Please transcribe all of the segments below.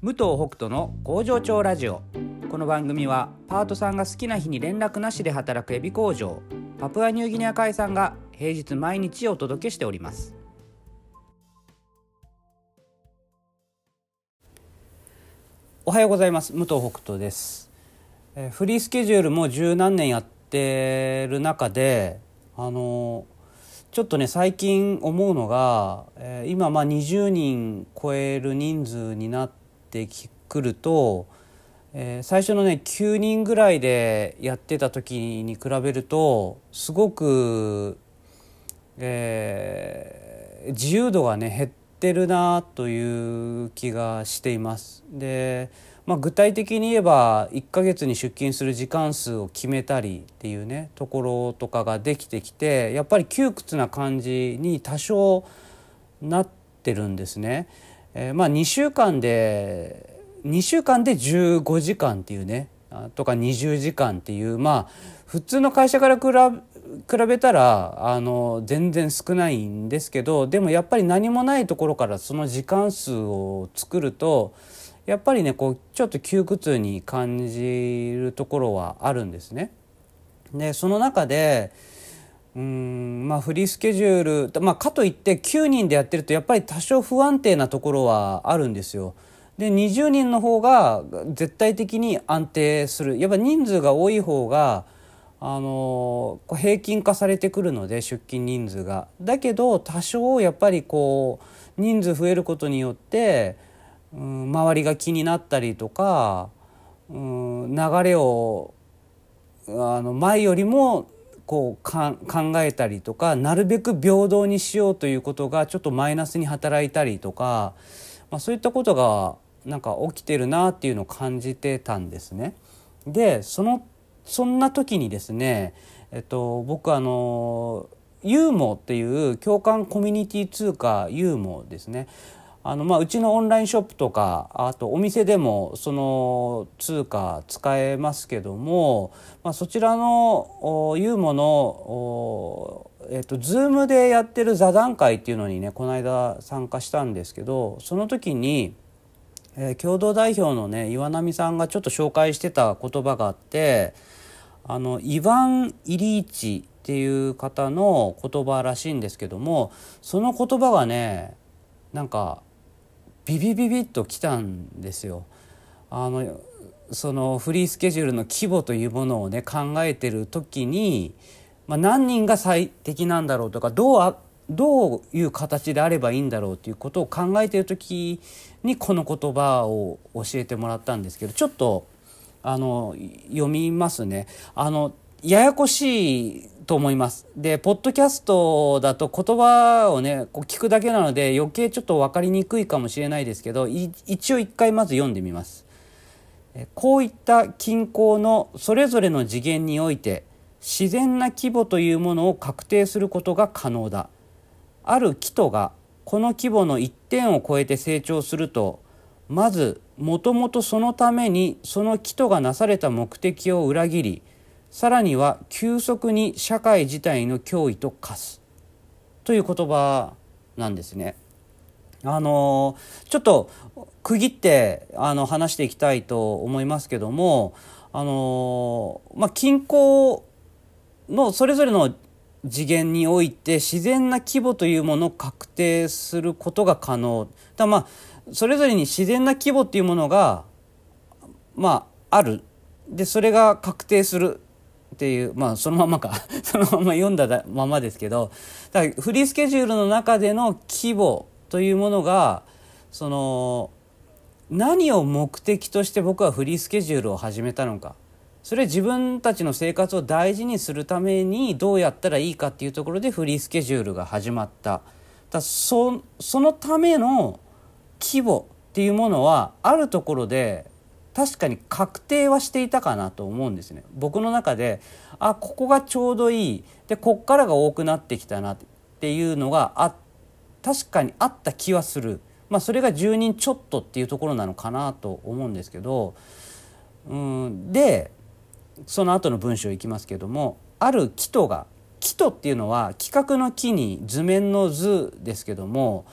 武藤北斗の工場長ラジオ。この番組はパートさんが好きな日に連絡なしで働くエビ工場パプアニューギニア海産が平日毎日お届けしております。おはようございます。武藤北斗です。えーフリースケジュールも十何年やってる中であのちょっとね最近思うのが、えー今まあ20人超える人数になってきくると、えー最初のね9人ぐらいでやってた時に比べるとすごく、えー自由度がね減ってるなという気がしています。でまあ、具体的に言えば1ヶ月に出勤する時間数を決めたりっていうねところとかができてきてやっぱり窮屈な感じに多少なってるんですね。えーまあ2週間で2週間で15時間っていうねとか20時間っていうまあ普通の会社から比べたらあの全然少ないんですけどでもやっぱり何もないところからその時間数を作るとやっぱりねこうちょっと窮屈に感じるところはあるんですね。でその中でうんまあフリースケジュール、まあ、かといって9人でやってるとやっぱり多少不安定なところはあるんですよ。で20人の方が絶対的に安定するやっぱ人数が多い方があの平均化されてくるので出勤人数が。だけど多少やっぱりこう人数増えることによって、うん、周りが気になったりとか、うん、流れをあの前よりもこうか考えたりとかなるべく平等にしようということがちょっとマイナスに働いたりとか、まあ、そういったことがなんか起きてるなっていうのを感じてたんですね。でそのそんな時にですね、えっと、僕あのユーモっていう共感コミュニティ通貨ユーモですねあのまあうちのオンラインショップとかあとお店でもその通貨使えますけども、まあ、そちらのおユーモのおえっと Zoom でやってる座談会っていうのにねこの間参加したんですけどその時に、えー共同代表のね岩波さんがちょっと紹介してた言葉があってあのイヴァン・イリーチっていう方の言葉らしいんですけどもその言葉がねなんかビビビビッときたんですよ。あのそのフリースケジュールの規模というものをね考えてる時に、まあ、何人が最適なんだろうとかどうあどういう形であればいいんだろうということを考えてる時にこの言葉を教えてもらったんですけどちょっとあの読みますね。あのややこしいと思います。で、ポッドキャストだと言葉をね、こう聞くだけなので余計ちょっと分かりにくいかもしれないですけど、一応一回まず読んでみます。えこういった均衡のそれぞれの次元において自然な規模というものを確定することが可能だ。ある木とがこの規模の一点を超えて成長するとまずもともとそのためにその木とがなされた目的を裏切りさらには急速に社会自体の脅威と化す。という言葉なんですね。あのちょっと区切ってあの話していきたいと思いますけどもあのまあ均衡のそれぞれの次元において自然な規模というものを確定することが可能。だまあそれぞれに自然な規模っていうものがまあある。でそれが確定する。っていうまあそのままか。そのまま読んだままですけどだからフリースケジュールの中での規模というものがその何を目的として僕はフリースケジュールを始めたのか。それ自分たちの生活を大事にするためにどうやったらいいかっていうところでフリースケジュールが始まった。だそそのための規模っていうものはあるところで確かに確定はしていたかなと思うんですね。僕の中であここがちょうどいい。でこっからが多くなってきたなっていうのがあ確かにあった気はする。まあそれが10人ちょっとっていうところなのかなと思うんですけどうんでその後の文章いきますけどもある木とが木とっていうのは企画の木に図面の図ですけども、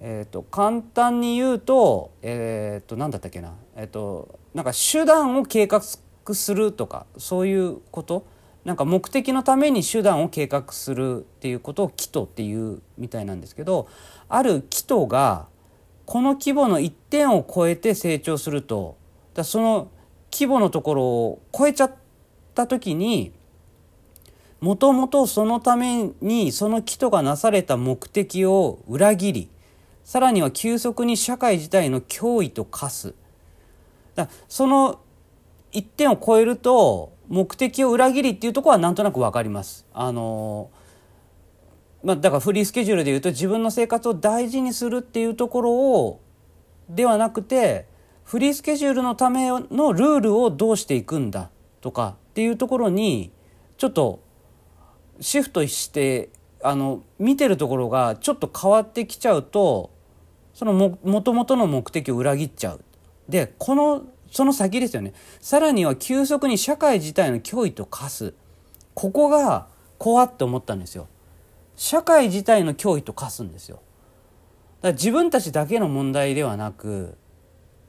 えーと、簡単に言うと,、えーと、何だったっけな,、えーと、なんか手段を計画するとかそういうこと？なんか目的のために手段を計画するっていうことを「祈祷」っていうみたいなんですけどある祈祷がこの規模の一点を超えて成長するとだその規模のところを超えちゃった時にもともとそのためにその祈祷がなされた目的を裏切りさらには急速に社会自体の脅威と化すだその一点を超えると目的を裏切りっていうところはなんとなく分かります。あのまあ、だからフリースケジュールでいうと自分の生活を大事にするっていうところをではなくてフリースケジュールのためのルールをどうしていくんだとかっていうところにちょっとシフトしてあの見てるところがちょっと変わってきちゃうとそのもともとの目的を裏切っちゃう。でこのその先ですよねさらには急速に社会自体の脅威と化すここが怖って思ったんですよ。社会自体の脅威と化すんですよ。だから自分たちだけの問題ではなく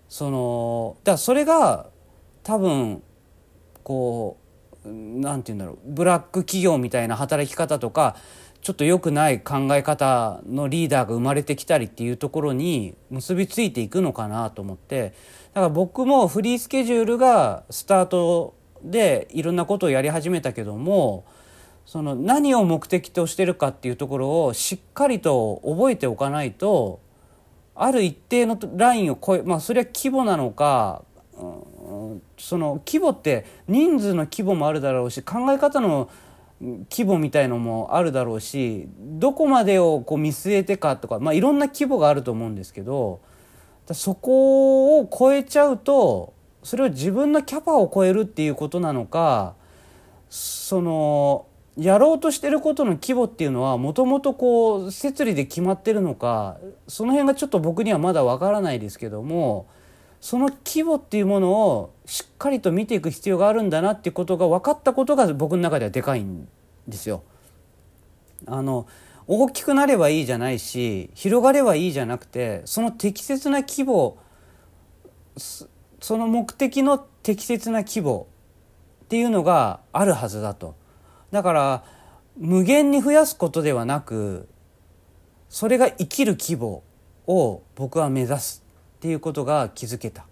そのだからそれが多分こうなんて言うんだろうブラック企業みたいな働き方とかちょっと良くない考え方のリーダーが生まれてきたりっていうところに結びついていくのかなと思って。だから僕もフリースケジュールがスタートでいろんなことをやり始めたけどもその何を目的としてるかっていうところをしっかりと覚えておかないとある一定のラインを超えまあそれは規模なのか、うん、その規模って人数の規模もあるだろうし考え方の規模みたいのもあるだろうしどこまでをこう見据えてかとか、まあ、いろんな規模があると思うんですけどそこを超えちゃうとそれを自分のキャパを超えるっていうことなのかそのやろうとしてることの規模っていうのはもともとこう摂理で決まってるのかその辺がちょっと僕にはまだわからないですけどもその規模っていうものをしっかりと見ていく必要があるんだなっていうことが分かったことが僕の中ではでかいんですよ。あの大きくなればいいじゃないし広がればいいじゃなくてその適切な規模その目的の適切な規模っていうのがあるはずだと。だから無限に増やすことではなくそれが生きる規模を僕は目指すっていうことが気づけた。っ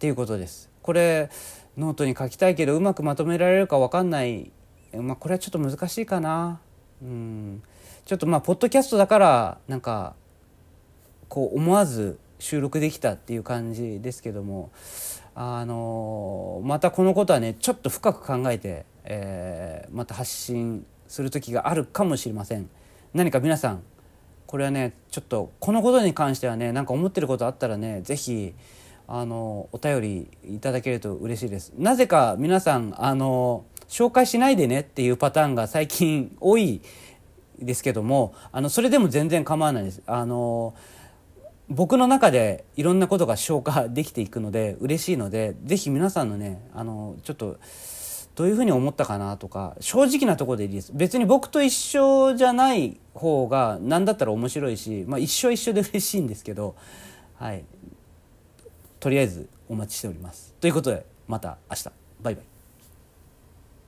ていうことです。これノートに書きたいけどうまくまとめられるか分かんない、まあ、これはちょっと難しいかな。うん。ちょっとまあポッドキャストだからなんかこう思わず収録できたっていう感じですけども。あのまたこのことはねちょっと深く考えてえー、また発信する時があるかもしれません。何か皆さんこれはねちょっとこのことに関してはね何か思ってることあったらね是非あのお便りいただけると嬉しいです。なぜか皆さんあの紹介しないでねっていうパターンが最近多いですけどもあのそれでも全然構わないです。あの僕の中でいろんなことが消化できていくので嬉しいので是非皆さんのねあのちょっとどういうふうに思ったかなとか正直なとこでいいです。別に僕と一緒じゃない方が何だったら面白いし、まあ、一緒一緒で嬉しいんですけど、はい、とりあえずお待ちしております。ということでまた明日。バイバイ。